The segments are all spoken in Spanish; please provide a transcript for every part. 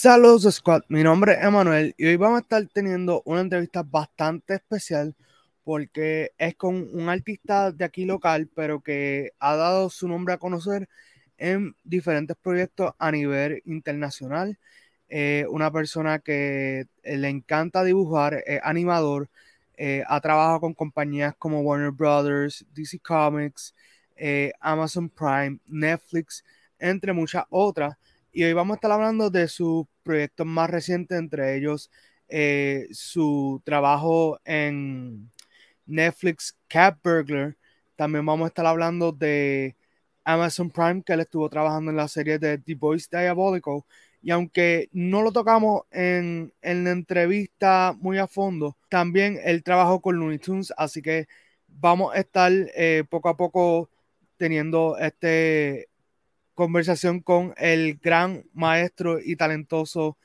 Saludos Squad, mi nombre es Emanuel y hoy vamos a estar teniendo una entrevista bastante especial porque es con un artista de aquí local, pero que ha dado su nombre a conocer en diferentes proyectos a nivel internacional. Eh, una persona que le encanta dibujar, es animador, eh, ha trabajado con compañías como Warner Brothers, DC Comics, eh, Amazon Prime, Netflix, entre muchas otras. Y hoy vamos a estar hablando de sus proyectos más recientes, entre ellos su trabajo en Netflix Cat Burglar. También vamos a estar hablando de Amazon Prime, que él estuvo trabajando en la serie de The Voice Diabolical. Y aunque no lo tocamos en, en la entrevista muy a fondo, también él trabajó con Looney Tunes, así que vamos a estar eh, poco a poco teniendo esta conversación con el gran maestro y talentoso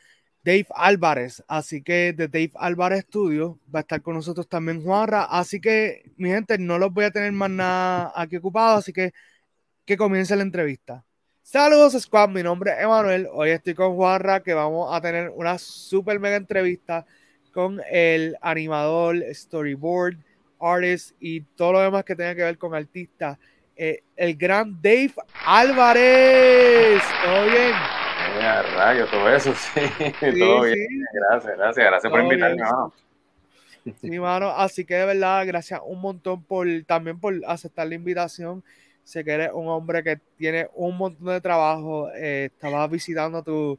Dave Álvarez. Así que de Dave Álvarez Studio va a estar con nosotros también Juanra. Así que, mi gente, no los voy a tener más nada aquí ocupado, así que que comience la entrevista. Saludos Squad, mi nombre es Emanuel. Hoy estoy con Juanra, que vamos a tener una super mega entrevista con el animador, storyboard, artist y todo lo demás que tenga que ver con artista. Eh, el gran Dave Álvarez. ¿Todo bien? rayo, todo eso, sí. todo bien. Gracias, gracias, gracias por invitarme. Sí, mano. Así que de verdad, gracias un montón por también por aceptar la invitación Sé que eres un hombre que tiene un montón de trabajo. Eh, estaba visitando tu,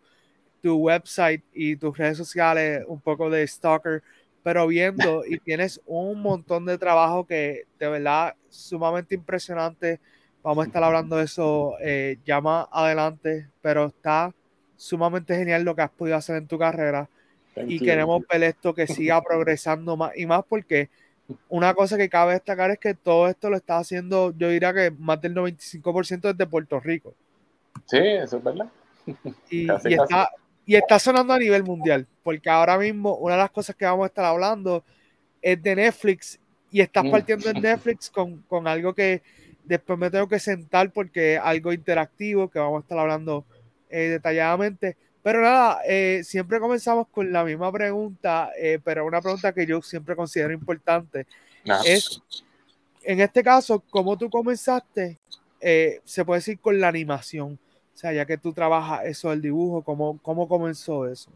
tu website y tus redes sociales, un poco de stalker, pero viendo y tienes un montón de trabajo que de verdad sumamente impresionante. Vamos a estar hablando de eso eh, ya más adelante, pero está sumamente genial lo que has podido hacer en tu carrera y queremos ver esto que siga progresando más y más porque una cosa que cabe destacar es que todo esto lo está haciendo, yo diría que más del 95% desde Puerto Rico. Sí, eso es verdad. Y, está, y está sonando a nivel mundial, porque ahora mismo una de las cosas que vamos a estar hablando es de Netflix y estás mm. partiendo en Netflix con, con algo que después me tengo que sentar porque es algo interactivo que vamos a estar hablando eh, detalladamente. Pero nada, eh, siempre comenzamos con la misma pregunta, eh, pero una pregunta que yo siempre considero importante. Es, en este caso, ¿cómo tú comenzaste? Eh, se puede decir con la animación. O sea, ya que tú trabajas eso del dibujo, ¿cómo, ¿cómo comenzó eso?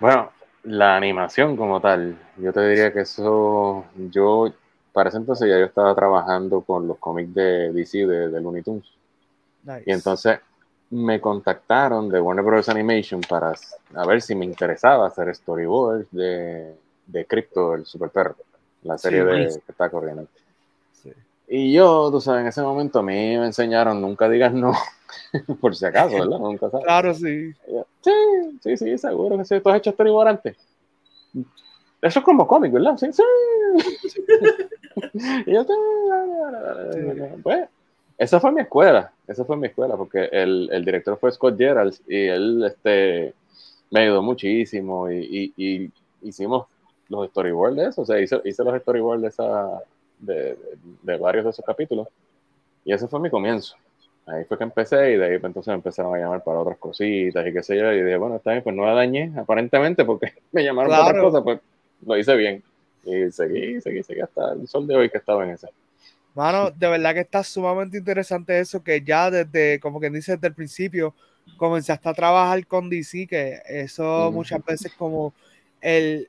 Bueno, la animación como tal, yo te diría que eso, yo, para ese entonces ya yo estaba trabajando con los cómics de DC, de, de Looney Tunes. Y entonces me contactaron de Warner Bros. Animation para a ver si me interesaba hacer storyboards de, de Crypto, el super perro, la serie de, que está corriendo. Y yo, tú sabes, en ese momento a mí me enseñaron nunca digas no, por si acaso, ¿verdad? Nunca sabes. Claro, sí. sí, sí, sí, seguro que sí. ¿Tú has hecho storyboard antes? Eso es como cómic, ¿verdad? Sí, sí. y yo, pues, esa fue mi escuela, esa fue mi escuela, porque el, el director fue Scott Gerald y él este, me ayudó muchísimo y, y, hicimos los storyboards de eso, o sea, hice, hice los storyboards de, esa, de, de, varios de esos capítulos y ese fue mi comienzo. Ahí fue que empecé y de ahí pues, entonces me empezaron a llamar para otras cositas y qué sé yo, y dije, bueno, está bien, pues no la dañé aparentemente porque me llamaron para otras cosas, pues lo hice bien. Y seguí, seguí, seguí hasta el sol de hoy que estaba en ese. Mano, de verdad que está sumamente interesante eso, que ya desde, como que dice desde el principio, comenzaste a trabajar con DC, que eso muchas veces como el...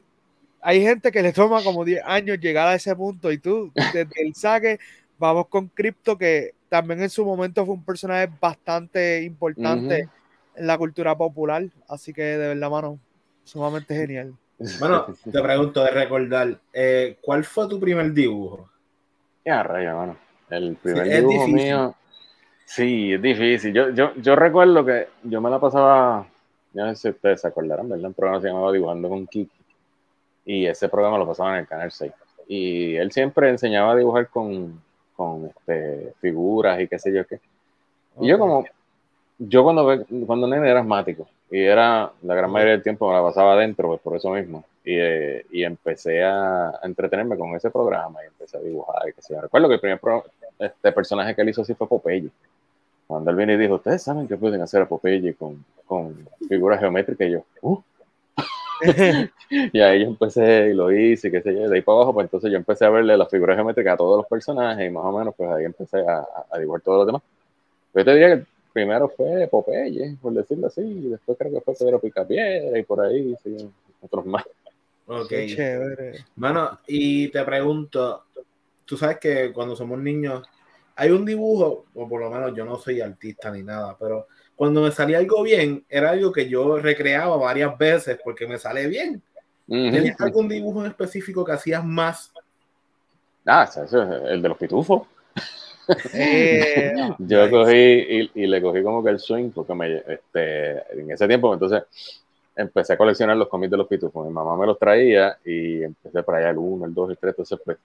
Hay gente que le toma como 10 años llegar a ese punto y tú, desde el saque, vamos con Crypto, que también en su momento fue un personaje bastante importante en la cultura popular, así que de verdad, mano, sumamente genial. Bueno, te pregunto de recordar, eh, ¿cuál fue tu primer dibujo? Ya, rayo, bueno. El primer dibujo mío. Sí, es difícil. Yo, yo, yo recuerdo que yo me la pasaba, no sé si ustedes se acordarán, ¿verdad? Un programa se llamaba Dibujando con Kiki. Y ese programa lo pasaba en el canal 6. Y él siempre enseñaba a dibujar con, con este, figuras y qué sé yo qué. Y yo como, yo cuando, cuando nene era asmático y era la gran mayoría del tiempo me la pasaba adentro, pues por eso mismo. Y, eh, y empecé a, entretenerme con ese programa y empecé a dibujar. Y que se recuerdo que el primer este personaje que él hizo así fue Popeye. cuando él viene y dijo, ustedes saben que pueden hacer a Popeye con, con figuras geométricas, y yo, uh. y ahí yo empecé y lo hice, qué sé yo, de ahí para abajo, pues entonces yo empecé a verle las figuras geométricas a todos los personajes y más o menos pues ahí empecé a, a dibujar todos los demás. Yo te diría que primero fue Popeye, por decirlo así, y después creo que fue Pedro Picapiedra y por ahí, sí, otros más. Ok. chévere. Bueno, y te pregunto, tú sabes que cuando somos niños hay un dibujo, o por lo menos yo no soy artista ni nada, pero cuando me salía algo bien, era algo que yo recreaba varias veces porque me sale bien. ¿Tenías algún dibujo en específico que hacías más? Ah, eso es el de los pitufos. Eh, yo cogí y, le cogí como que el swing porque me, este, en ese tiempo entonces empecé a coleccionar los cómics de los pitufos. Mi mamá me los traía y empecé por allá el 1, el 2, el 3, entonces pues,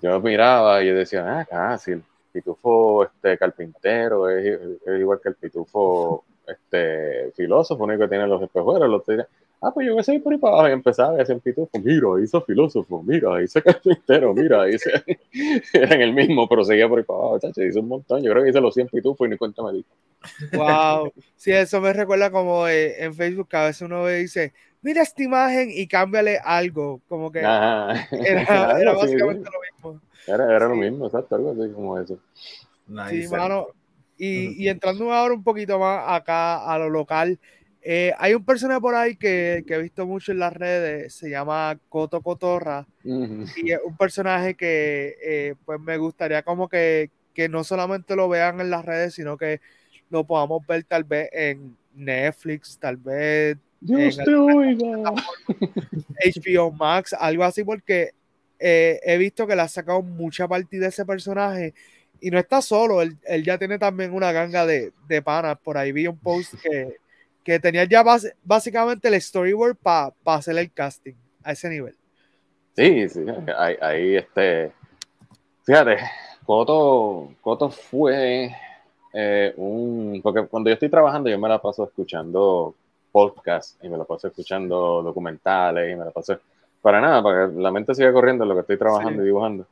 yo miraba y yo decía, ah, casi, pitufo este, carpintero es, igual que el pitufo este, filósofo, único que tiene los espejuelos, los ah, pues yo voy a seguir por ahí para abajo y empezaba a hacer pitufo, mira, hizo filósofo, mira, hizo carpintero, mira, hice... eran el mismo, pero seguía por ahí para abajo, chacho, hizo un montón, yo creo que hice los 100 pitufos y ni cuenta me di. Wow, sí, eso me recuerda como eh, en Facebook que a veces uno ve dice, mira esta imagen y cámbiale algo, como que era, era, básicamente lo mismo. Era, era lo mismo, exacto, algo así como eso. Sí, mano, y, y entrando ahora un poquito más acá a lo local, eh, hay un personaje por ahí que, que, he visto mucho en las redes, se llama Coto Cotorra, y es un personaje que eh, pues me gustaría como que, que, no solamente lo vean en las redes, sino que lo podamos ver tal vez en Netflix, tal vez Dios te oiga. HBO Max, algo así, porque eh, he visto que le ha sacado mucha partida de ese personaje y no está solo, él, él ya tiene también una ganga de, de panas. Por ahí vi un post que que tenía ya básicamente el storyboard para hacer el casting a ese nivel. Sí, sí, ahí, este, fíjate, Coto, Coto fue eh, un, porque cuando yo estoy trabajando yo me la paso escuchando podcasts y me la paso escuchando documentales y me la paso, para nada, para que la mente siga corriendo en lo que estoy trabajando y dibujando.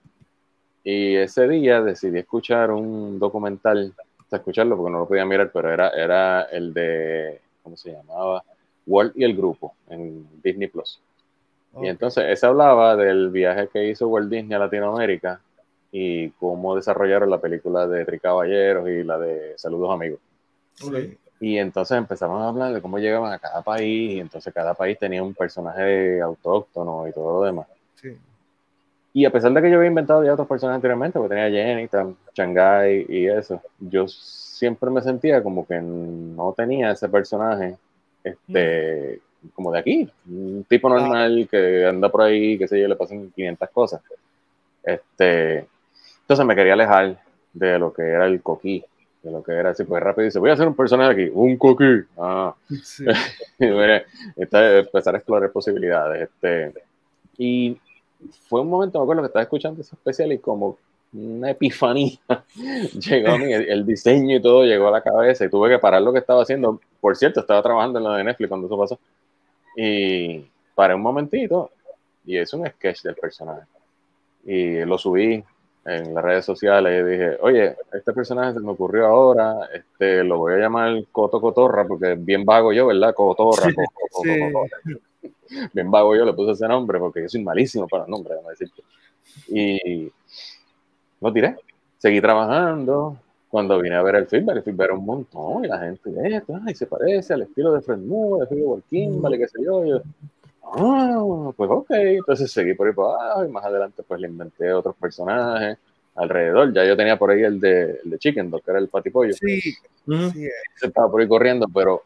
Y ese día decidí escuchar un documental, escucharlo porque no lo podía mirar, pero era, era el de ¿cómo se llamaba? Walt y el grupo en Disney Plus. Y entonces ese hablaba del viaje que hizo Walt Disney a Latinoamérica y cómo desarrollaron la película de Tri Caballeros y la de Saludos Amigos. Y entonces empezamos a hablar de cómo llegaban a cada país y entonces cada país tenía un personaje autóctono y todo lo demás. Sí. Y a pesar de que yo había inventado ya otros personajes anteriormente, porque tenía Jenny, Shanghai y eso, yo siempre me sentía como que no tenía ese personaje este, como de aquí, un tipo normal que anda por ahí, que sé yo, le pasan 500 cosas. Este, entonces me quería alejar de lo que era el coquí, de lo que era así, pues rápido dice, voy a hacer un personaje aquí, un coquí. Ah. Sí. empezar a explorar posibilidades. Este, y fue un momento, me acuerdo que estaba escuchando ese especial y como una epifanía llegó a mí, el, diseño y todo llegó a la cabeza y tuve que parar lo que estaba haciendo. Por cierto, estaba trabajando en lo de Netflix cuando eso pasó. Y paré un momentito y es un sketch del personaje. Y lo subí en las redes sociales y dije, oye, este personaje se me ocurrió ahora, este, lo voy a llamar Coto Cotorra porque es bien vago yo, ¿verdad? Cotorra. Bien vago yo le puse ese nombre porque yo soy malísimo para nombres, decirte. Y lo tiré. Seguí trabajando. Cuando vine a ver el film, el film era un montón y la gente, ay, se parece al estilo de Fred Moore, de Philip Kimberly, qué sé yo. yo ah, pues ok. Entonces seguí por ahí para abajo y más adelante pues le inventé otros personajes alrededor. Ya yo tenía por ahí el de, el de Chicken Dog, que era el patipollo. Sí. sí. Se estaba por ahí corriendo, pero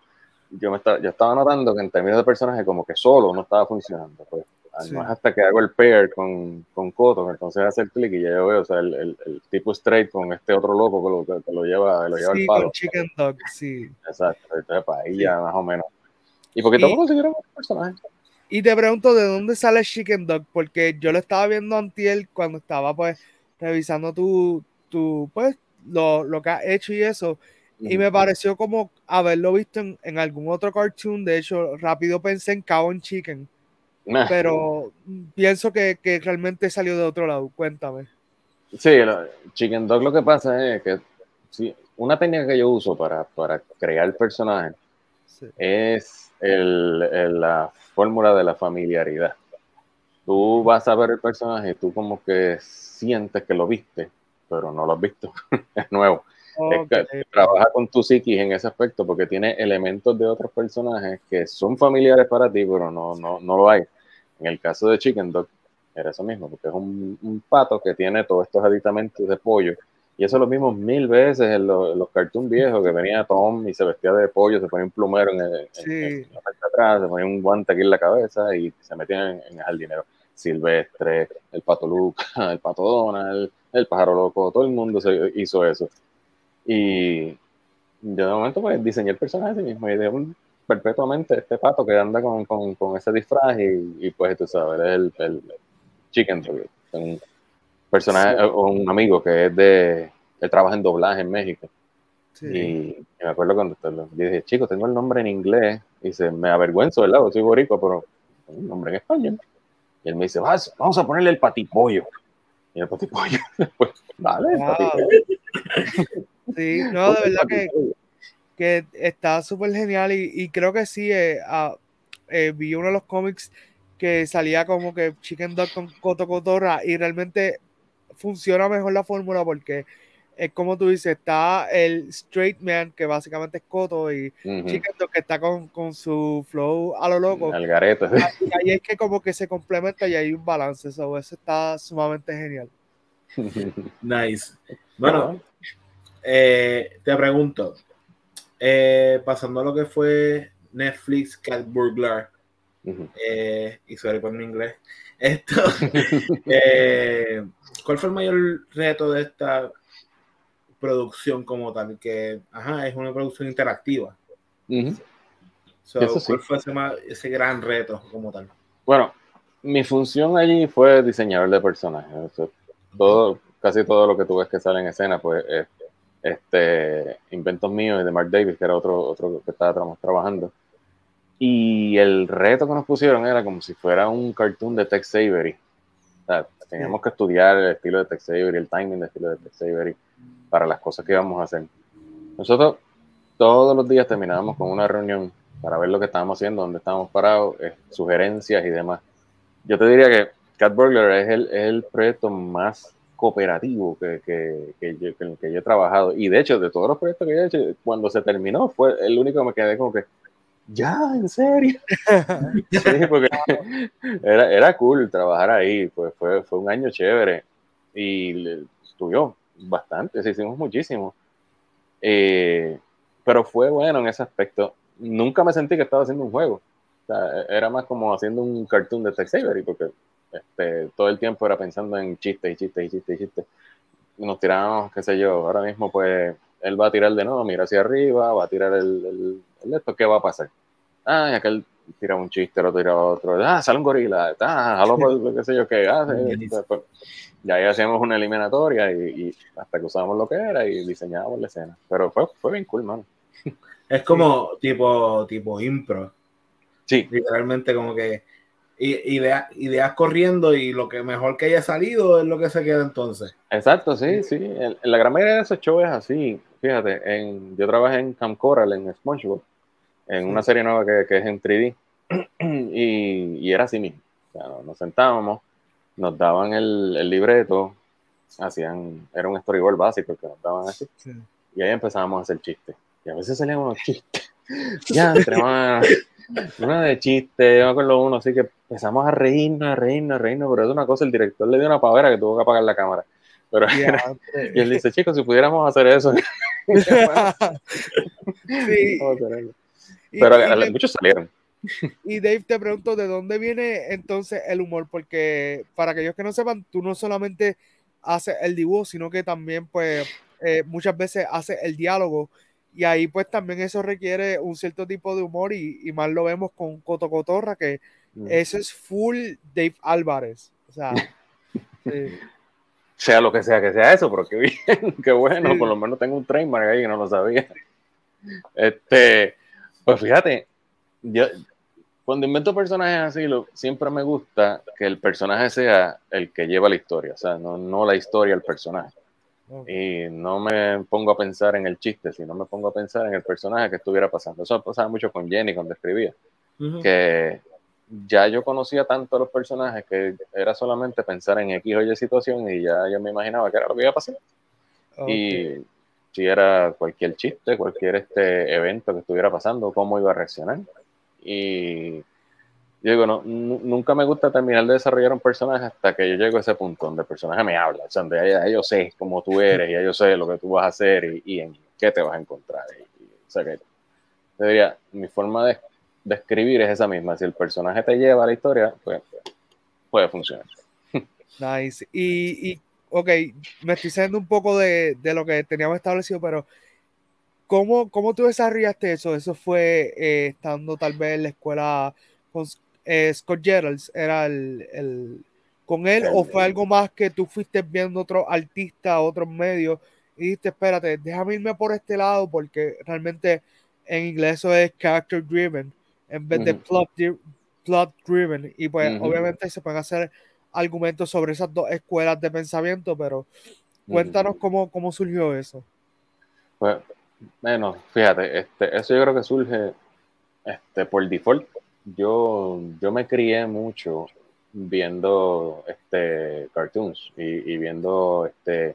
yo, me estaba, yo estaba notando que en términos de personaje como que solo no estaba funcionando. Pues. No es hasta que hago el pair con, con Coto, entonces hace el clic y ya yo veo, o sea, el, el, el, tipo straight con este otro loco que lo, que lo lleva, lo lleva sí, al palo. Con chicken Dog, sí. Exacto, entonces para ahí ya más o menos. Y porque tampoco consiguieron otros personajes. Y te pregunto, ¿de dónde sale Chicken Dog? Porque yo lo estaba viendo antiel cuando estaba, pues, revisando tu, tu pues, lo, lo que has hecho y eso. Y me pareció como haberlo visto en, en, algún otro cartoon. De hecho, rápido pensé en Cow and Chicken pero pienso que, que, realmente salió de otro lado. Cuéntame. Sí, Chicken Dog lo que pasa es que sí, una técnica que yo uso para, para crear personajes es el, la fórmula de la familiaridad. Tú vas a ver el personaje, tú como que sientes que lo viste, pero no lo has visto, es nuevo. trabaja con tu psiquis en ese aspecto porque tiene elementos de otros personajes que son familiares para ti, pero no, no, no lo hay. En el caso de Chicken Dog, era eso mismo, porque es un, un pato que tiene todos estos aditamentos de pollo y eso lo vimos mil veces en los, los cartoons viejos, que venía Tom y se vestía de pollo, se ponía un plumero en, el, la parte de atrás, se ponía un guante aquí en la cabeza y se metía en, el jardinero. Silvestre, el Pato Luca, el Pato Donald, el Pájaro Loco, todo el mundo se hizo eso. Y yo de momento pues diseñé el personaje sí mismo y de un, perpetuamente este pato que anda con, con, con ese disfraz y, y, pues tú sabes, es el, el Chicken un, personaje o un amigo que es de, él trabaja en doblaje en México. Y, me acuerdo cuando le dije, chico, tengo el nombre en inglés, y se me avergüenzo, ¿verdad? Soy boricua, pero tengo un nombre en español. Y él me dice, Vas, vamos a ponerle el patipollo. Y el patipollo, pues, vale, el patipollo. Sí, no, de verdad que, que está súper genial y, y, creo que sí, eh, uh, eh, vi uno de los cómics que salía como que Chicken Dog con Coto Cotorra y realmente funciona mejor la fórmula porque es como tú dices, está el straight man, que básicamente es Coto, y uh que está con, con, su flow a lo loco. El gareto. Y ahí es que como que se complementa y hay un balance, eso, eso está sumamente genial. nice. Bueno, eh, te pregunto, eh, pasando a lo que fue Netflix Cat Burglar, eh, y sorry por mi inglés, esto, eh, ¿cuál fue el mayor reto de esta producción como tal? Que, ajá, es una producción interactiva. ¿Cuál fue ese, gran reto como tal? Bueno, mi función allí fue diseñador de personajes. todo, casi todo lo que tú ves que sale en escena, pues, este, inventos míos y de Mark Davis, que era otro, otro que estaba trabajando. Y el reto que nos pusieron era como si fuera un cartoon de Tex Avery. Sea, teníamos que estudiar el estilo de Tex Avery, el timing del estilo de Tex Avery para las cosas que íbamos a hacer. Nosotros todos los días terminábamos con una reunión para ver lo que estábamos haciendo, dónde estábamos parados, eh, sugerencias y demás. Yo te diría que Cat Burglar es el, es el proyecto más cooperativo que, que, que, yo, que, yo he trabajado. Y de hecho, de todos los proyectos que he hecho, cuando se terminó, fue el único que me quedé como que, ya, en serio. sí, porque era, era cool trabajar ahí, pues fue, fue un año chévere y estudió bastante, sí, hicimos muchísimo. Eh, pero fue bueno en ese aspecto. Nunca me sentí que estaba haciendo un juego. O sea, era más como haciendo un cartoon de Tex Avery, porque este, todo el tiempo era pensando en chistes y chistes y chistes y chistes. Nos tirábamos, qué sé yo, ahora mismo pues él va a tirar de nuevo, mira hacia arriba, va a tirar el, el, esto, ¿qué va a pasar? Ah, y aquel tira un chiste, lo tira otro, ah, sale un gorila, ah, algo, pues, qué sé yo qué hace. Pues, ya ahí hacíamos una eliminatoria y, hasta que usábamos lo que era y diseñábamos la escena. Pero fue, fue bien cool, mano. Es como tipo, tipo impro. Sí. Literalmente como que ideas, ideas corriendo y lo que mejor que haya salido es lo que se queda entonces. Exacto, sí, sí. En, la gran mayoría de esos shows es así. Fíjate, en, yo trabajé en Camp Coral, en SpongeBob, en una serie nueva que, que es en 3D, y, y, era así mismo. O sea, nos sentábamos, nos daban el, el, libreto, hacían, era un storyboard básico que nos daban así, sí. y ahí empezábamos a hacer chistes. Y a veces salían unos chistes. ya, entre más una de chiste, yo me acuerdo uno, así que empezamos a reírnos, a reírnos, a reírnos, pero es una cosa, el director le dio una pavera que tuvo que apagar la cámara. Pero y él dice, chicos, si pudiéramos hacer eso. sí. Pero y, muchos salieron. Y Dave, te pregunto, ¿de dónde viene entonces el humor? Porque para aquellos que no sepan, tú no solamente haces el dibujo, sino que también, pues, eh, muchas veces haces el diálogo y ahí pues también eso requiere un cierto tipo de humor y, y más lo vemos con Coto Cotorra, que mm. eso es full Dave Álvarez. O sea, sí. sea lo que sea que sea eso, pero qué bien, qué bueno, sí. por lo menos tengo un trademark ahí que no lo sabía. Este, pues fíjate, yo cuando invento personajes así, lo, siempre me gusta que el personaje sea el que lleva la historia, o sea, no, no la historia, el personaje. Y no me pongo a pensar en el chiste, sino me pongo a pensar en el personaje que estuviera pasando. Eso pasaba mucho con Jenny cuando escribía. Que ya yo conocía tanto a los personajes que era solamente pensar en X o Y situación y ya yo me imaginaba que era lo que iba a pasar. Y si era cualquier chiste, cualquier este evento que estuviera pasando, cómo iba a reaccionar. Y yo digo, no, nunca me gusta terminar de desarrollar un personaje hasta que yo llego a ese punto donde el personaje me habla, o sea, donde ya, yo sé cómo tú eres, ya yo sé lo que tú vas a hacer y, en qué te vas a encontrar. o sea que, diría, mi forma de, de, escribir es esa misma. Si el personaje te lleva a la historia, pues puede funcionar. Nice. Y, y ok, me estoy saliendo un poco de, de, lo que teníamos establecido, pero ¿cómo, cómo tú desarrollaste eso? ¿Eso fue eh, estando tal vez en la escuela eh, Scott Geralds era el, con él o fue algo más que tú fuiste viendo otro artista, otros medios y dijiste, espérate, déjame irme por este lado porque realmente en inglés eso es character driven en vez de plot, plot, driven y pues obviamente se pueden hacer argumentos sobre esas dos escuelas de pensamiento, pero cuéntanos cómo, cómo surgió eso. Pues, bueno, fíjate, este, eso yo creo que surge este, por default yo, yo me crié mucho viendo este, cartoons y, viendo este,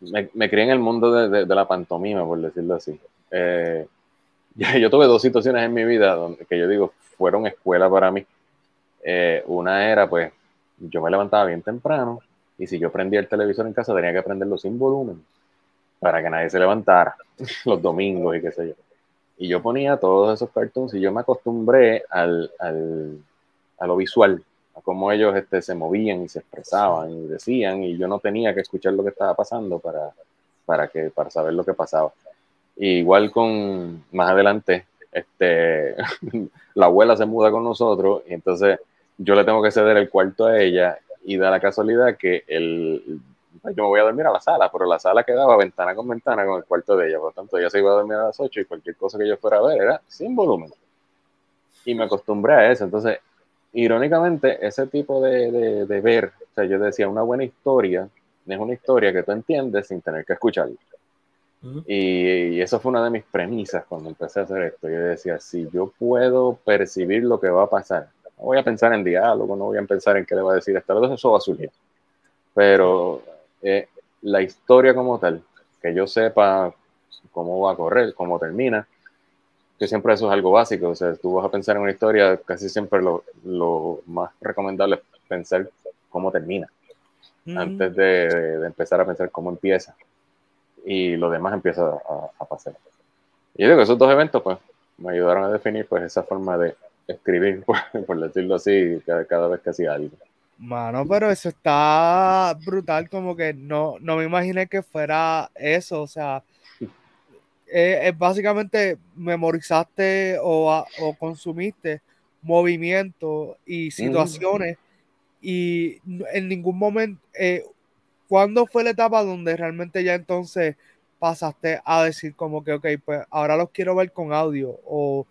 me, me, crié en el mundo de, de, la pantomima, por decirlo así. Eh, yo tuve dos situaciones en mi vida que yo digo fueron escuela para mí. Eh, una era, pues, yo me levantaba bien temprano y si yo prendía el televisor en casa tenía que prenderlo sin volumen para que nadie se levantara los domingos y qué sé yo. Y yo ponía todos esos cartoons y yo me acostumbré al, al, a lo visual, a cómo ellos este, se movían y se expresaban y decían, y yo no tenía que escuchar lo que estaba pasando para, para, que, para saber lo que pasaba. igual con más adelante, este, la abuela se muda con nosotros y entonces yo le tengo que ceder el cuarto a ella y da la casualidad que el, yo me voy a dormir a la sala, pero la sala quedaba ventana con ventana con el cuarto de ella, por lo tanto ella se iba a dormir a las 8 y cualquier cosa que yo fuera a ver era sin volumen. Y me acostumbré a eso, entonces, irónicamente, ese tipo de, de, ver, o sea, yo decía, una buena historia es una historia que tú entiendes sin tener que escucharla. y, y, eso fue una de mis premisas cuando empecé a hacer esto. Yo decía, si yo puedo percibir lo que va a pasar, no voy a pensar en diálogo, no voy a pensar en qué le va a decir esta vez, eso va a surgir. Pero eh, la historia como tal, que yo sepa cómo va a correr, cómo termina, que siempre eso es algo básico, o sea, tú vas a pensar en una historia, casi siempre lo, lo más recomendable es pensar cómo termina, antes de, de, empezar a pensar cómo empieza, y lo demás empieza a, a pasar. Y yo digo esos dos eventos, pues, me ayudaron a definir, pues, esa forma de escribir, por, decirlo así, cada, cada vez que hacía algo. Mano, pero eso está brutal, como que no, no me imaginé que fuera eso, o sea, es, básicamente memorizaste o, o, consumiste movimientos y situaciones y en ningún momento, eh, ¿cuándo fue la etapa donde realmente ya entonces pasaste a decir como que, ok, pues ahora los quiero ver con audio o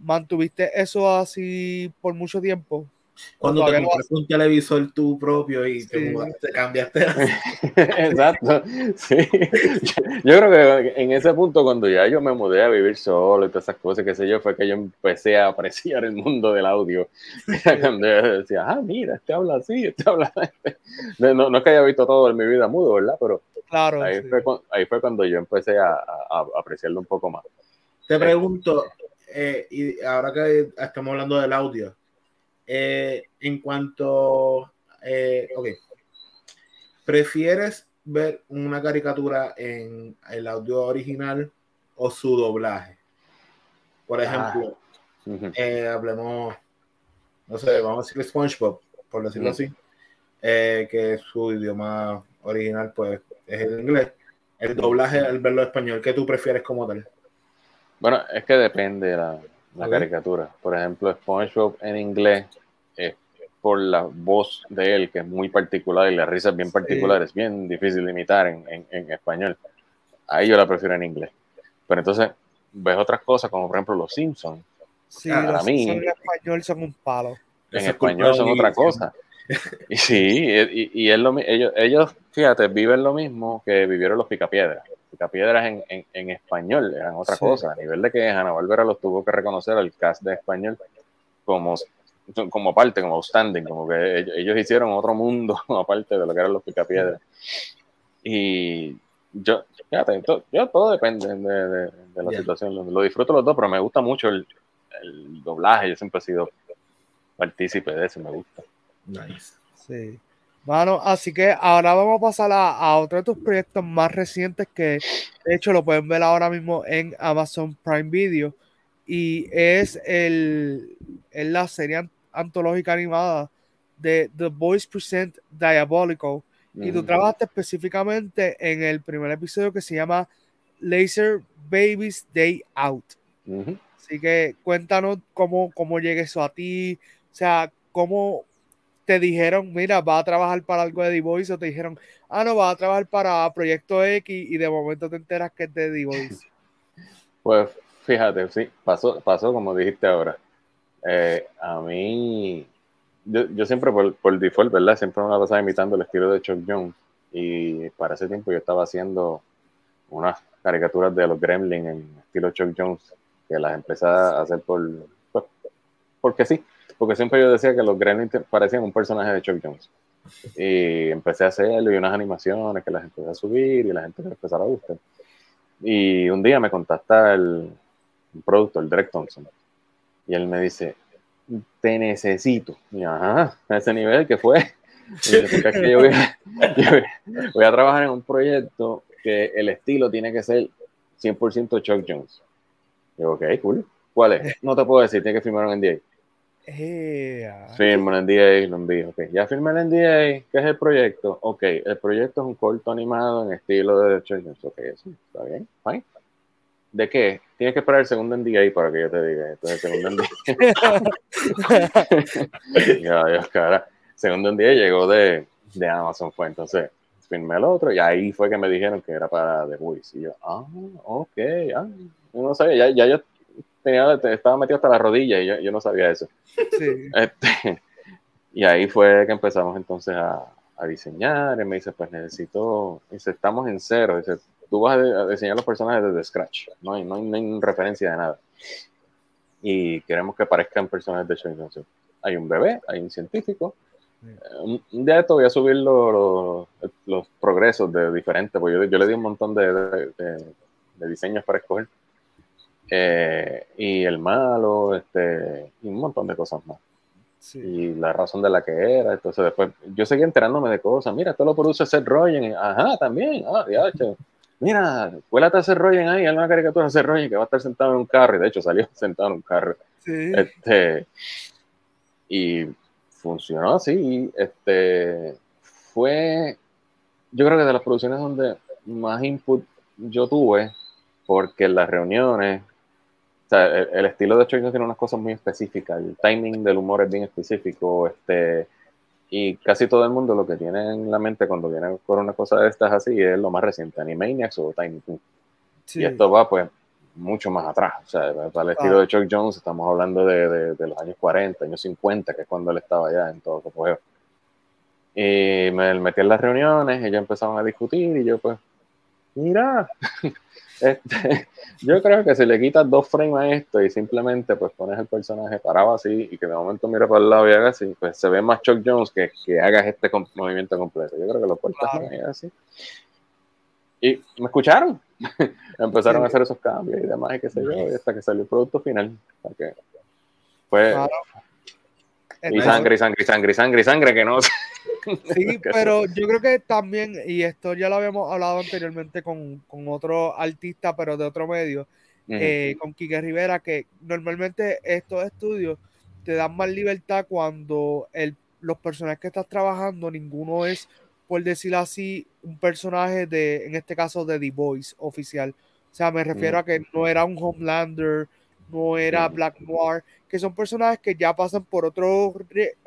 mantuviste eso así por mucho tiempo? Cuando te compraste un televisor tú propio y te, cambiaste. Exacto. Sí. Yo, creo que en ese punto, cuando ya yo me mudé a vivir solo y todas esas cosas, que sé yo, fue que yo empecé a apreciar el mundo del audio. Cuando yo decía, ah, mira, este habla así, este habla así. No, no es que haya visto todo en mi vida mudo, ¿verdad? Pero claro, ahí, fue, ahí fue cuando yo empecé a, a, apreciarlo un poco más. Te pregunto, eh, y ahora que estamos hablando del audio, eh, en cuanto, eh, ok, ¿prefieres ver una caricatura en el audio original o su doblaje? Por ejemplo, eh, hablemos, no sé, vamos a decir SpongeBob, por decirlo así, que su idioma original pues es el inglés. El doblaje, el verlo en español, ¿qué tú prefieres como tal? Bueno, es que depende de la, la caricatura. Por ejemplo, SpongeBob en inglés es por la voz de él, que es muy particular y la risa es bien particular, es bien difícil de imitar en, en, español. Ahí yo la prefiero en inglés. Pero entonces ves otras cosas, como por ejemplo los Simpsons. Sí, para mí, en español son un palo. En español son otra cosa. Y sí, y, y es lo, ellos, ellos, fíjate, viven lo mismo que vivieron los Picapiedras. Picapiedras en, en, en español eran otra cosa, a nivel de que Ana Valvera los tuvo que reconocer al cast de español como, como parte, como outstanding, como que ellos, hicieron otro mundo aparte de lo que eran los Picapiedras. Y yo, fíjate, todo, yo, todo depende de, de, la situación. Lo, disfruto los dos, pero me gusta mucho el, el doblaje. Yo siempre he sido partícipe de eso, me gusta. Nice. Sí. Bueno, así que ahora vamos a pasar a, otro de tus proyectos más recientes que de hecho lo pueden ver ahora mismo en Amazon Prime Video y es, el, la serie antológica animada de The Boys Present Diabolical y tú trabajaste específicamente en el primer episodio que se llama Laser Babies Day Out. Así que cuéntanos cómo, cómo llega eso a ti, o sea, cómo te dijeron, mira, va a trabajar para algo de D-Voice, o te dijeron, ah, no, va a trabajar para Proyecto X, y de momento te enteras que es de D-Voice. Pues fíjate, sí, pasó, pasó como dijiste ahora. Eh, a mí, yo, yo siempre por, por, default, ¿verdad? Siempre me la pasaba imitando el estilo de Chuck Jones, y para ese tiempo yo estaba haciendo unas caricaturas de los Gremlins en estilo Chuck Jones, que las empecé a hacer por, pues, porque sí porque siempre yo decía que los Gremlins parecían un personaje de Chuck Jones. Y empecé a hacerlo y unas animaciones que las empecé a subir y la gente me empezó a gustar. Y un día me contacta el, productor, el Derek Thompson, y él me dice, te necesito. Y ajá, a ese nivel que fue. yo, voy a, trabajar en un proyecto que el estilo tiene que ser 100% Chuck Jones. Yo, ok, cool. ¿Cuál es? No te puedo decir, tiene que firmar un NDA. Eh, Firma el NDA, lo envío. Okay. Ya firmé el NDA. ¿Qué es el proyecto? Ok, el proyecto es un corto animado en estilo de Children's. Ok, eso está bien, fine. ¿De qué? Tienes que esperar el segundo NDA para que yo te diga. Entonces, el segundo NDA. ya, Dios, cara. Segundo NDA llegó de, de Amazon, fue entonces firmé el otro y ahí fue que me dijeron que era para The Voice. Y yo, ah, ok, ah, no sabía, ya, ya yo tenía, estaba metido hasta la rodilla y yo, no sabía eso. Este, y ahí fue que empezamos entonces a, a, diseñar. Y me dice, pues necesito, dice, estamos en cero. Dice, tú vas a, diseñar los personajes desde Scratch, no hay, no hay, referencia de nada. Y queremos que parezcan personajes de hecho. Entonces, hay un bebé, hay un científico. Un, día de esto voy a subir los, los, progresos de diferentes, porque yo, yo, le di un montón de, de, de diseños para escoger eh, y el malo, este, y un montón de cosas más. Y la razón de la que era. Entonces, después yo seguía enterándome de cosas. Mira, esto lo produce Seth Rogen. Ajá, también. Ah, ya, Mira, cuélate a Seth Rogen ahí. Hay una caricatura de Seth Rogen que va a estar sentado en un carro. Y de hecho, salió sentado en un carro. Sí. Este, y funcionó así. Este, fue, yo creo que de las producciones donde más input yo tuve, porque en las reuniones o sea, el, estilo de Chuck tiene unas cosas muy específicas, el timing del humor es bien específico, este, y casi todo el mundo lo que tiene en la mente cuando viene por una cosa de estas así es lo más reciente, Animaniacs o Tiny Toon. Y esto va pues mucho más atrás, o sea, para el estilo de Chuck Jones estamos hablando de, de, los años 40, años 50, que es cuando él estaba allá en todo su apogeo. Y me metí en las reuniones, ellos empezaron a discutir y yo pues, mira, Este, yo creo que si le quitas dos frames a esto y simplemente pues pones el personaje parado así y que de momento mire para el lado y haga así, pues se ve más Chuck Jones que, que hagas este movimiento completo. Yo creo que lo puertas así. Y me escucharon. Empezaron a hacer esos cambios y demás y qué sé yo, y hasta que salió el producto final. Porque fue, y sangre, y sangre, y sangre, y sangre, y sangre, que no. Sí, pero yo creo que también, y esto ya lo habíamos hablado anteriormente con, con otro artista, pero de otro medio, eh, con Quique Rivera, que normalmente estos estudios te dan más libertad cuando el, los personajes que estás trabajando, ninguno es, por decirlo así, un personaje de, en este caso, de The Voice oficial. O sea, me refiero a que no era un Homelander, no era Black Noir, que son personajes que ya pasan por otro,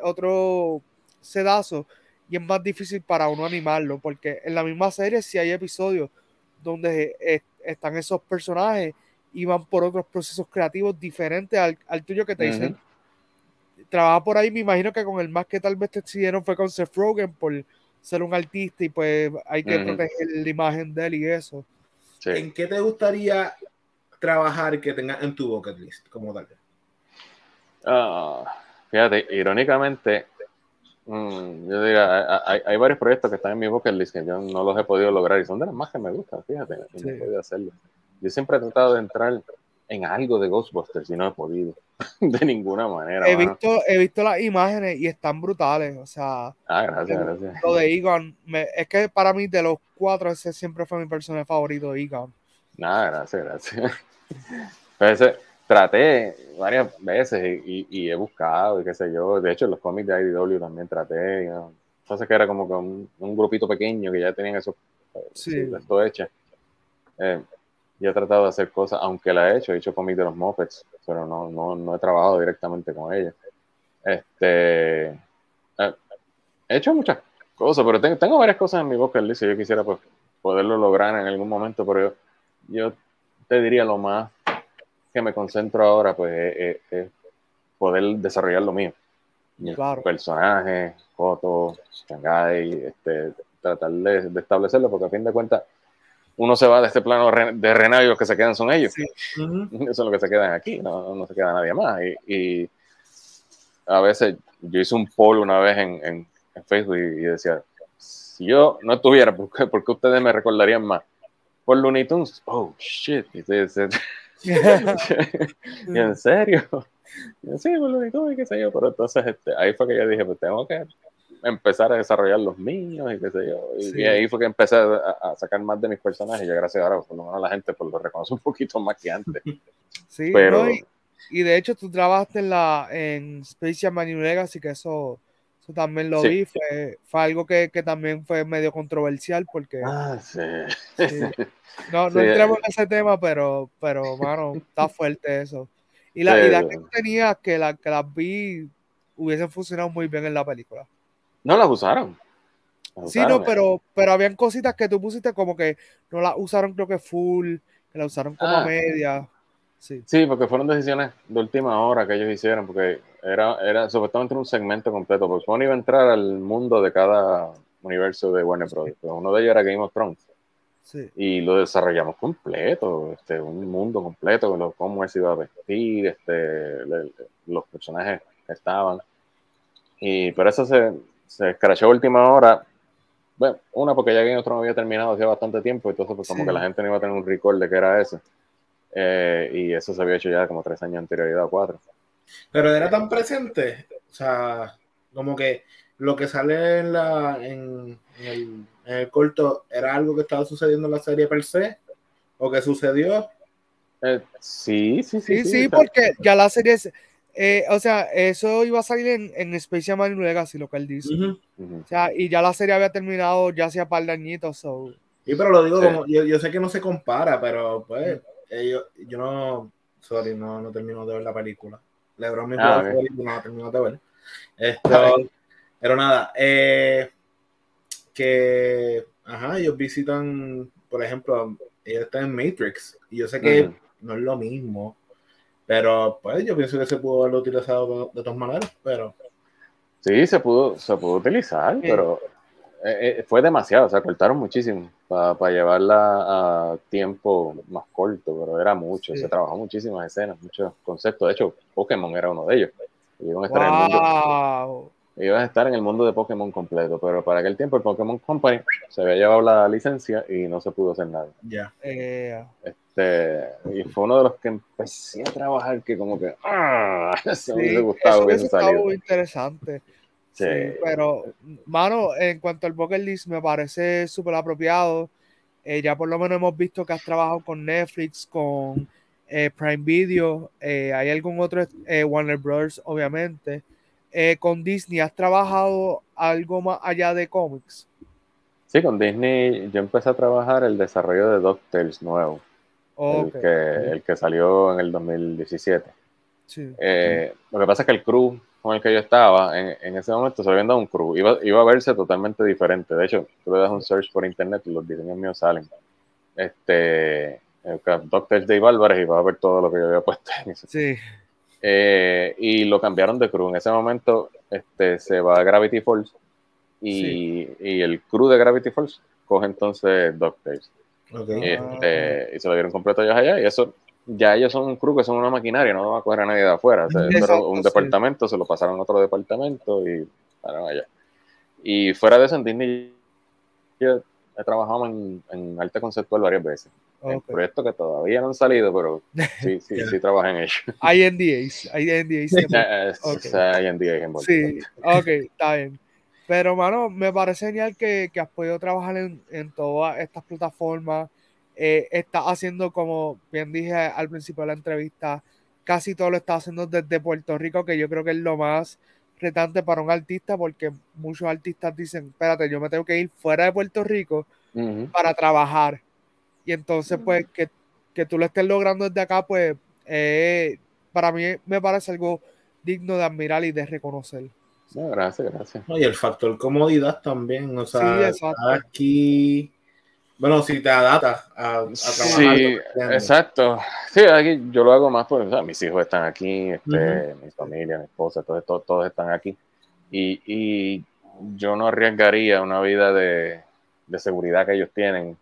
otro sedazo y es más difícil para uno animarlo, porque en la misma serie si hay episodios donde están esos personajes y van por otros procesos creativos diferentes al, tuyo que te dicen, trabaja por ahí, me imagino que con el más que tal vez te exigieron fue con Seth Rogen por ser un artista y pues hay que proteger la imagen de él y eso. ¿En qué te gustaría trabajar que tengas en tu bucket list como tal? Ah, fíjate, irónicamente, mm, yo diría, hay, varios proyectos que están en mi bucket list que yo no los he podido lograr y son de las más que me gustan, fíjate, y no he podido hacerlo. Yo siempre he tratado de entrar en algo de Ghostbusters y no he podido. de ninguna manera. He visto, he visto las imágenes y están brutales. O sea, ah, gracias, gracias. Lo de Egon, es que para mí de los cuatro ese siempre fue mi personaje favorito, Egon. Nada, gracias, gracias. Traté varias veces y, he buscado y qué sé yo. De hecho, en los cómics de IDW también traté. Entonces que era como que un, grupito pequeño que ya tenían eso, sí. esto hecho. Eh, yo he tratado de hacer cosas, aunque la he hecho, he hecho cómics de los Muppets, pero no, no, no he trabajado directamente con ella. Este, eh, he hecho muchas cosas, pero tengo, tengo varias cosas en mi boca, list yo quisiera pues, poderlo lograr en algún momento, pero yo, te diría lo más que me concentro ahora, pues, es, poder desarrollar lo mío. Claro. Personajes, fotos, Shanghai, este, tratar de, de establecerlo, porque a fin de cuentas, uno se va de este plano de los que se quedan son ellos. Eso es lo que se quedan aquí, no, no se queda nadie más. Y, a veces yo hice un poll una vez en, en, Facebook y, decía, si yo no estuviera, ¿por qué, ustedes me recordarían más? Por Looney Tunes. Oh, shit. Y, en serio. sí, por Looney Tunes y qué sé yo. Pero entonces este, ahí fue que yo dije, pues tengo que empezar a desarrollar los míos y qué sé yo. Y, ahí fue que empecé a, sacar más de mis personajes y ya gracias a ahora, por lo menos la gente pues, lo reconoce un poquito más que antes. Sí, pero... y, de hecho tú trabajaste en la en Space Jam Legacy, que eso también lo vi, fue, fue algo que, que, también fue medio controversial porque... Ah, sí. No, no entremos en ese tema, pero, pero, mano, está fuerte eso. Y la idea que tú tenías, que, la, que las vi, hubiesen funcionado muy bien en la película. No las usaron. sí, no, eh. pero, pero habían cositas que tú pusiste como que no las usaron, creo que full, que la usaron como ah. media. Sí. sí, porque fueron decisiones de última hora que ellos hicieron, porque era, era supuestamente un segmento completo, porque Sony iba a entrar al mundo de cada universo de Warner Bros. Uno de ellos era Game of Thrones. Sí. Y lo desarrollamos completo, este, un mundo completo, con cómo él se iba a vestir, este, los personajes que estaban. Y por eso se, se escrachó última hora. Bueno, una porque ya Game of Thrones había terminado hacía bastante tiempo, entonces pues como que la gente no iba a tener un recall de que era eso. Eh, y eso se había hecho ya como tres años anterioridad o cuatro. Pero era tan presente, o sea, como que lo que sale en, la, en, el, corto era algo que estaba sucediendo en la serie per se, o que sucedió. Eh, sí, sí, sí, sí, sí, porque ya la serie eh, o sea, eso iba a salir en, en Space Jam Legacy, lo que él dice. O sea, y ya la serie había terminado ya hacía par de añitos. So. Sí, pero lo digo como, yo, yo, sé que no se compara, pero pues, eh, yo, yo, no, sorry, no, no termino de ver la película. Lebron mi ah, okay. no termino de ver. Esto, pero nada, eh, que, ajá, ellos visitan, por ejemplo, ellos están en Matrix, y yo sé que no es lo mismo pero pues yo pienso que se pudo haberlo utilizado de, todas maneras, pero... Sí, se pudo, se pudo utilizar, pero eh, eh, fue demasiado, o sea, cortaron muchísimo para llevarla a tiempo más corto, pero era mucho, se trabajó muchísimas escenas, muchos conceptos. De hecho, Pokémon era uno de ellos. Iban a estar, en, el mundo, iban a estar en el mundo de Pokémon completo, pero para aquel tiempo el Pokémon Company se había llevado la licencia y no se pudo hacer nada. Ya. Este, y fue uno de los que empecé a trabajar que como que ah, eso me gustaba eso interesante sí. pero mano en cuanto al bucket list me parece súper apropiado. Eh, ya por lo menos hemos visto que has trabajado con Netflix con eh, Prime Video. Eh, hay algún otro Warner Bros obviamente. Con Disney has trabajado algo más allá de cómics sí con Disney yo empecé a trabajar el desarrollo de DuckTales nuevo. El, que, el que salió en el 2017. Eh, lo que pasa es que el crew con el que yo estaba en, en ese momento se había dado un crew, iba, iba, a verse totalmente diferente. De hecho, tú le das un search por internet y los diseños míos salen. Este, Doctor Dave Álvarez y va a ver todo lo que yo había puesto. Sí. Eh, y lo cambiaron de crew. En ese momento este, se va a Gravity Falls y, y el crew de Gravity Falls coge entonces DuckTales. Este, y se lo dieron completo ellos allá y eso ya ellos son un crew que son una maquinaria, no va a coger a nadie de afuera. un departamento, se lo pasaron a otro departamento y para allá. Y fuera de eso, en Disney yo he trabajado en, en arte conceptual varias veces. En proyectos que todavía no han salido, pero sí, sí, sí trabajo en ellos. Hay NDAs, hay NDAs. Hay NDAs en Sí, ok, está bien. Pero, mano, me parece genial que, que has podido trabajar en, en todas estas plataformas. Eh, estás haciendo, como bien dije al principio de la entrevista, casi todo lo estás haciendo desde Puerto Rico, que yo creo que es lo más retante para un artista, porque muchos artistas dicen, espérate, yo me tengo que ir fuera de Puerto Rico para trabajar. Y entonces, pues, que, que, tú lo estés logrando desde acá, pues, eh, para mí me parece algo digno de admirar y de reconocer. gracias, gracias. y el factor comodidad también, o sea, aquí bueno, si te adaptas a, trabajar. Sí, exacto. Sí, aquí yo lo hago más porque mis hijos están aquí, este, mi familia, mi esposa, todos, todos, están aquí. Y, y, yo no arriesgaría una vida de, de seguridad que ellos tienen.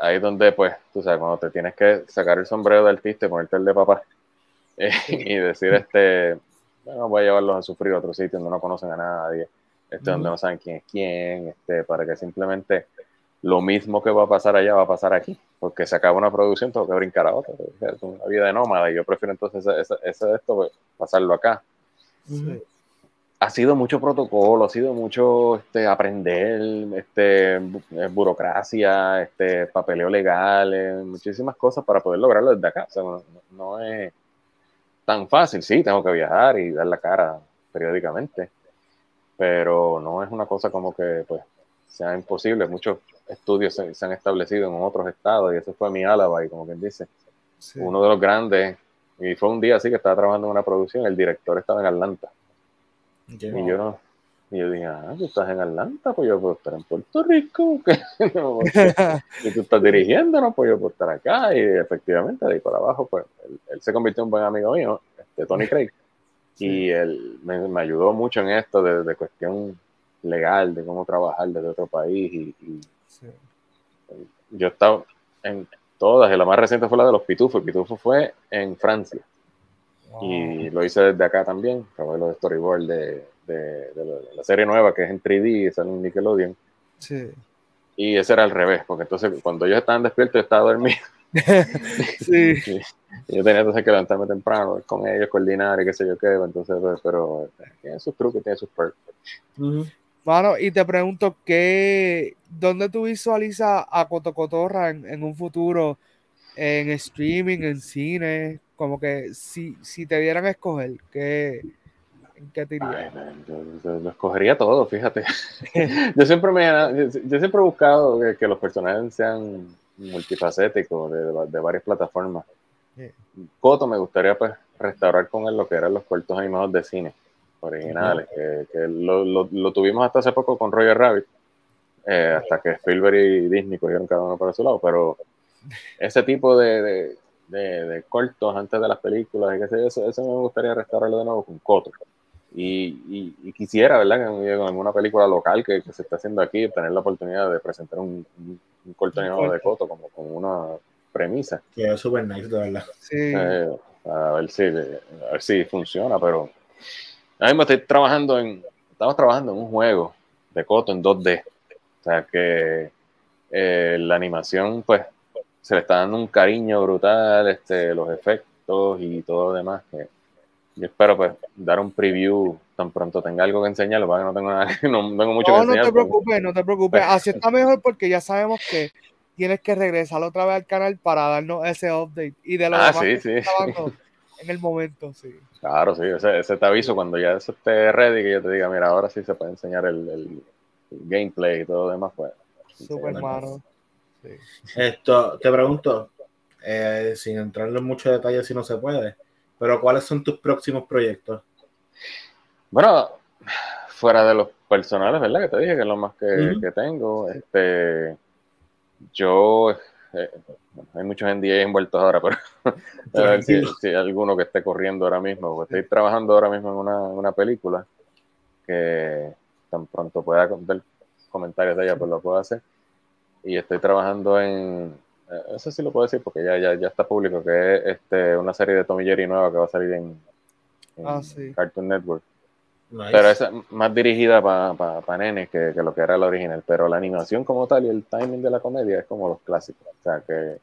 ahí es donde, pues, tú sabes, cuando te tienes que sacar el sombrero de artista y ponerte el de papá eh, y decir, este, bueno, voy a llevarlos a sufrir a otro sitio donde no conocen a nadie, este, donde no saben quién es quién, este, para que simplemente lo mismo que va a pasar allá va a pasar aquí, porque se acaba una producción, tengo que brincar a otra. Es una vida de nómada y yo prefiero entonces ese, esto pues, pasarlo acá. Ha sido mucho protocolo, ha sido mucho este, aprender, este, eh, burocracia, este, papeleo legal, eh, muchísimas cosas para poder lograrlo desde acá. no, es tan fácil, sí, tengo que viajar y dar la cara periódicamente, pero no es una cosa como que pues sea imposible. Muchos estudios se, han establecido en otros estados y eso fue mi Álava y como quien dice, uno de los grandes, y fue un día así que estaba trabajando en una producción, el director estaba en Atlanta. Y yo no, y yo dije, ah, tú estás en Atlanta, pues yo puedo estar en Puerto Rico. y tú estás dirigiendo, no, pues yo puedo estar acá. Y efectivamente, de ahí para abajo, pues él, se convirtió en un buen amigo mío, este, Tony Craig. Y él me, me, ayudó mucho en esto de, de, cuestión legal, de cómo trabajar desde otro país. Y, y yo he estado en todas, y la más reciente fue la de los pitufos. El pitufo fue en Francia. Y lo hice desde acá también. Acabé lo de storyboard de, de, la serie nueva que es en 3D, sale en Nickelodeon. Sí. Y ese era al revés, porque entonces cuando ellos estaban despiertos, yo estaba dormido. sí. yo tenía entonces que levantarme temprano con ellos, coordinar y qué sé yo qué. Entonces, pues, pero tiene sus trucos, tiene sus perks. Bueno, y te pregunto, ¿qué, ¿dónde tú visualizas a Cotocotorra en, en un futuro? ¿En streaming, en cine? Como que si, si te dieran a escoger, ¿qué, qué te dirías? yo, lo escogería todo, fíjate. yo, siempre me, yo, siempre he buscado que, los personajes sean multifacéticos, de, de varias plataformas. Coto me gustaría pues restaurar con él lo que eran los cortos animados de cine originales, que, lo, lo, tuvimos hasta hace poco con Roger Rabbit, eh, hasta que Spielberg y Disney cogieron cada uno para su lado, pero ese tipo de, de, cortos antes de las películas, y qué sé eso, eso me gustaría restaurarlo de nuevo con Coto. Y, y, quisiera, ¿verdad? Que en alguna película local que, se está haciendo aquí, tener la oportunidad de presentar un, un, corto animado de Coto como, como una premisa. Que es súper nice, de verdad. Sí. Eh, a ver si, a ver si funciona, pero Ahora mismo estoy trabajando en, estamos trabajando en un juego de Coto en 2D. O sea que eh, la animación, pues, se le está dando un cariño brutal, este, los efectos y todo lo demás. Que yo espero, pues, dar un preview tan pronto tenga algo que enseñar, para que no tengo, nada, no tengo mucho no, que enseñar. No te preocupes, no te preocupes. Así está mejor porque ya sabemos que tienes que regresar otra vez al canal para darnos ese update. Y de lo ah, sí, sí. En el momento, sí. Claro, sí, ese, te aviso cuando ya eso esté ready, que yo te diga, mira, ahora sí se puede enseñar el, gameplay y todo lo demás, pues. Súper malo. Sí. Esto, te pregunto, eh, sin entrar en muchos detalles si no se puede, pero ¿cuáles son tus próximos proyectos? Bueno, fuera de los personales, ¿verdad? Que te dije que es lo más que, que tengo. Este, yo eh, hay muchos NDA envueltos ahora, pero a ver si, hay alguno que esté corriendo ahora mismo. Estoy trabajando ahora mismo en una, una película que tan pronto pueda ver comentarios de ella, pues lo puedo hacer. Y estoy trabajando en, eh, eso sí lo puedo decir porque ya, ya, ya está público, que es este, una serie de Tommy Jerry nueva que va a salir en, ah, Cartoon Network. Pero es más dirigida para pa, nenes que, que, lo que era la original. Pero la animación como tal y el timing de la comedia es como los clásicos. O sea que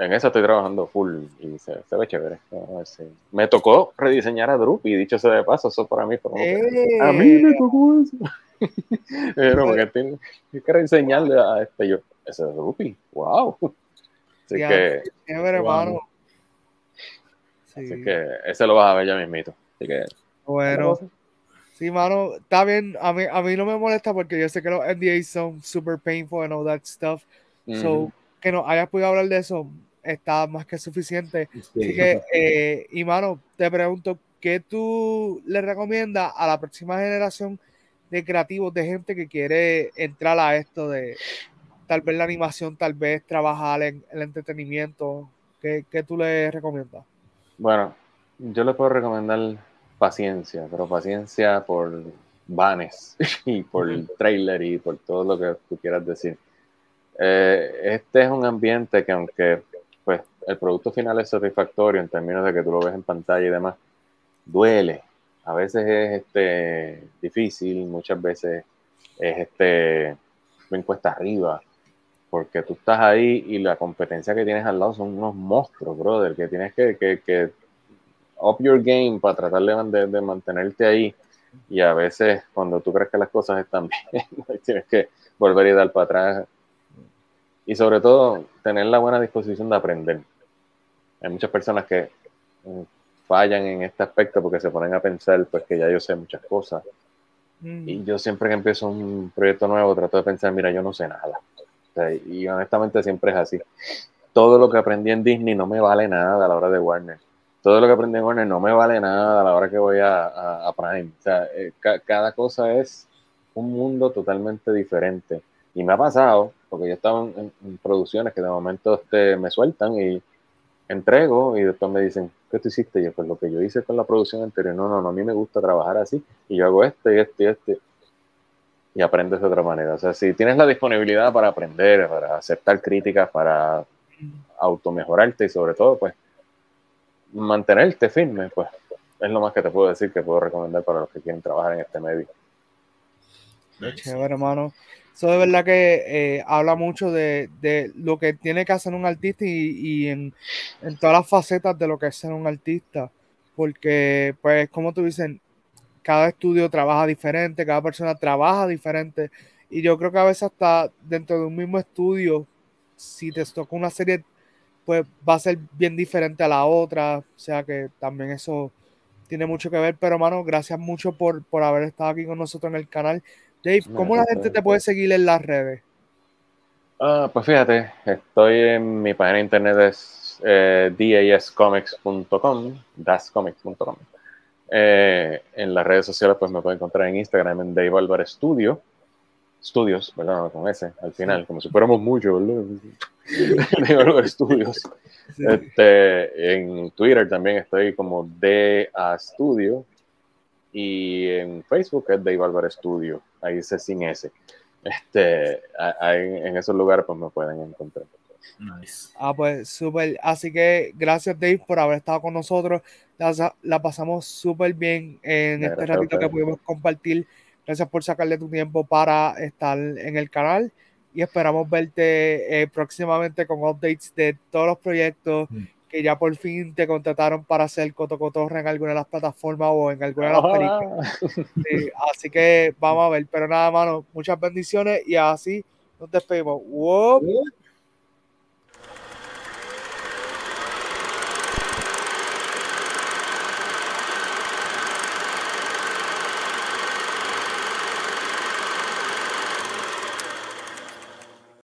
en eso estoy trabajando full y se, se ve chévere. Me tocó rediseñar a Droopy, dicho sea de paso, eso para mí fue como A mí me tocó eso. Pero porque tengo que rediseñarle a este yo. Ese es Droopy, wow. Así que. Así que ese lo vas a ver ya mismito. Así que. Bueno. Sí, mano, está bien. A mí, a mí no me molesta porque yo sé que los NDAs son super painful and all that stuff. So, que no hayas podido hablar de eso está más que suficiente. Así que, eh, y mano, te pregunto, ¿qué tú le recomiendas a la próxima generación de creativos, de gente que quiere entrar a esto de tal vez la animación, tal vez trabajar en el entretenimiento? ¿Qué, qué tú le recomiendas? Bueno, yo le puedo recomendar paciencia, pero paciencia por vanes y por el trailer y por todo lo que tú quieras decir. Eh, este es un ambiente que aunque pues el producto final es satisfactorio en términos de que tú lo ves en pantalla y demás, duele. A veces es este, difícil, muchas veces es este, bien cuesta arriba, porque tú estás ahí y la competencia que tienes al lado son unos monstruos, brother, que tienes que, que, que up your game para tratar de, de, mantenerte ahí. Y a veces, cuando tú crees que las cosas están bien, tienes que volver y dar para atrás. Y sobre todo, tener la buena disposición de aprender. Hay muchas personas que mm, fallan en este aspecto porque se ponen a pensar pues que ya yo sé muchas cosas. Mm. Y yo siempre que empiezo un proyecto nuevo trato de pensar, mira, yo no sé nada. y honestamente siempre es así. Todo lo que aprendí en Disney no me vale nada a la hora de Warner todo lo que aprendí en Warner no me vale nada a la hora que voy a, a, Prime. O sea, eh, cada cosa es un mundo totalmente diferente. Y me ha pasado, porque yo estaba en, producciones que de momento este, me sueltan y entrego y después me dicen, ¿qué tú hiciste? Y yo, pues lo que yo hice con la producción anterior, no, no, no, a mí me gusta trabajar así y yo hago este y este y este. Y aprendes de otra manera. O sea, si tienes la disponibilidad para aprender, para aceptar críticas, para automejorarte y sobre todo, pues mantenerte firme, pues es lo más que te puedo decir que puedo recomendar para los que quieren trabajar en este medio. Chévere, hermano. Eso de verdad que eh, habla mucho de, de, lo que tiene que hacer un artista y, y en, en, todas las facetas de lo que es ser un artista. Porque, pues, como tú dices, cada estudio trabaja diferente, cada persona trabaja diferente. Y yo creo que a veces hasta dentro de un mismo estudio, si te toca una serie pues va a ser bien diferente a la otra. O sea que también eso tiene mucho que ver. Pero, mano, gracias mucho por, por haber estado aquí con nosotros en el canal. Dave, ¿cómo la gente te puede seguir en las redes? Ah, pues fíjate, estoy en mi página de internet es eh, dascomics.com, dascomics.com. Eh, en las redes sociales pues me pueden encontrar en Instagram en Dave Álvarez Studio, Studios, ¿verdad? Con ese al final, como si fuéramos mucho, ¿verdad? de Studios. Este, en Twitter también estoy como DA Studio y en Facebook es Dave Álvarez Studio, ahí dice sin S. Este, en esos lugares pues me pueden encontrar. Nice. Ah, pues súper. Así que gracias Dave por haber estado con nosotros. La, pasamos súper bien en este ratito que pudimos compartir. Gracias por sacarle tu tiempo para estar en el canal y esperamos verte eh, próximamente con updates de todos los proyectos mm. que ya por fin te contrataron para hacer Cotocotorra en alguna de las plataformas o en alguna de las películas. así que vamos a ver, pero nada, mano, muchas bendiciones y así nos despedimos.